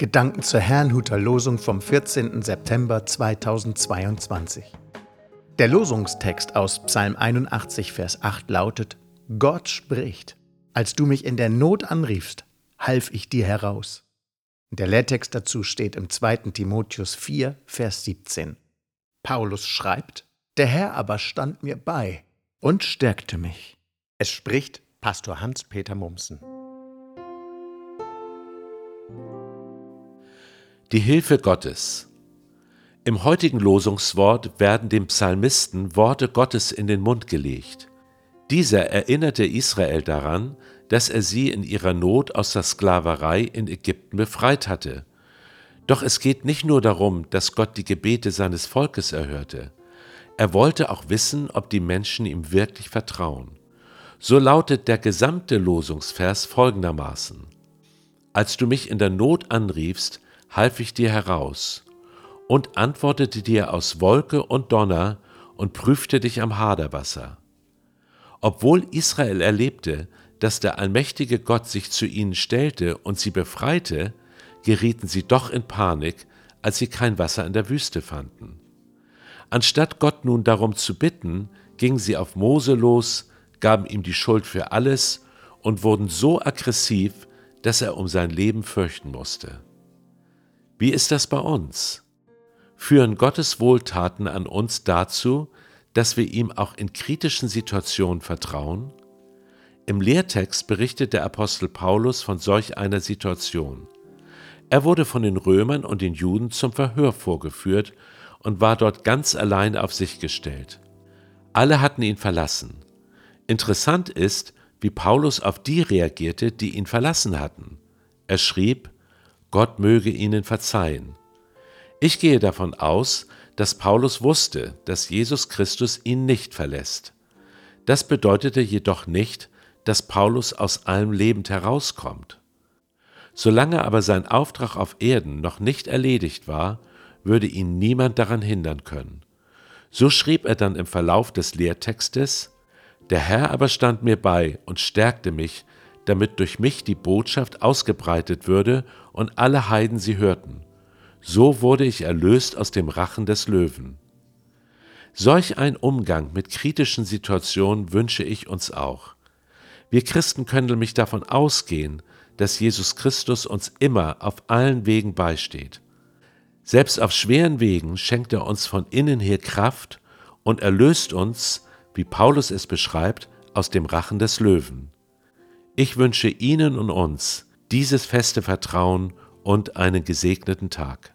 Gedanken zur Herrnhuter Losung vom 14. September 2022. Der Losungstext aus Psalm 81, Vers 8 lautet: Gott spricht, als du mich in der Not anriefst, half ich dir heraus. Der Lehrtext dazu steht im 2. Timotheus 4, Vers 17. Paulus schreibt: Der Herr aber stand mir bei und stärkte mich. Es spricht Pastor Hans-Peter Mumsen. Die Hilfe Gottes. Im heutigen Losungswort werden dem Psalmisten Worte Gottes in den Mund gelegt. Dieser erinnerte Israel daran, dass er sie in ihrer Not aus der Sklaverei in Ägypten befreit hatte. Doch es geht nicht nur darum, dass Gott die Gebete seines Volkes erhörte. Er wollte auch wissen, ob die Menschen ihm wirklich vertrauen. So lautet der gesamte Losungsvers folgendermaßen. Als du mich in der Not anriefst, half ich dir heraus und antwortete dir aus Wolke und Donner und prüfte dich am Haderwasser. Obwohl Israel erlebte, dass der allmächtige Gott sich zu ihnen stellte und sie befreite, gerieten sie doch in Panik, als sie kein Wasser in der Wüste fanden. Anstatt Gott nun darum zu bitten, gingen sie auf Mose los, gaben ihm die Schuld für alles und wurden so aggressiv, dass er um sein Leben fürchten musste. Wie ist das bei uns? Führen Gottes Wohltaten an uns dazu, dass wir ihm auch in kritischen Situationen vertrauen? Im Lehrtext berichtet der Apostel Paulus von solch einer Situation. Er wurde von den Römern und den Juden zum Verhör vorgeführt und war dort ganz allein auf sich gestellt. Alle hatten ihn verlassen. Interessant ist, wie Paulus auf die reagierte, die ihn verlassen hatten. Er schrieb, Gott möge ihnen verzeihen. Ich gehe davon aus, dass Paulus wusste, dass Jesus Christus ihn nicht verlässt. Das bedeutete jedoch nicht, dass Paulus aus allem lebend herauskommt. Solange aber sein Auftrag auf Erden noch nicht erledigt war, würde ihn niemand daran hindern können. So schrieb er dann im Verlauf des Lehrtextes, Der Herr aber stand mir bei und stärkte mich, damit durch mich die Botschaft ausgebreitet würde und alle Heiden sie hörten. So wurde ich erlöst aus dem Rachen des Löwen. Solch ein Umgang mit kritischen Situationen wünsche ich uns auch. Wir Christen können nämlich davon ausgehen, dass Jesus Christus uns immer auf allen Wegen beisteht. Selbst auf schweren Wegen schenkt er uns von innen her Kraft und erlöst uns, wie Paulus es beschreibt, aus dem Rachen des Löwen. Ich wünsche Ihnen und uns dieses feste Vertrauen und einen gesegneten Tag.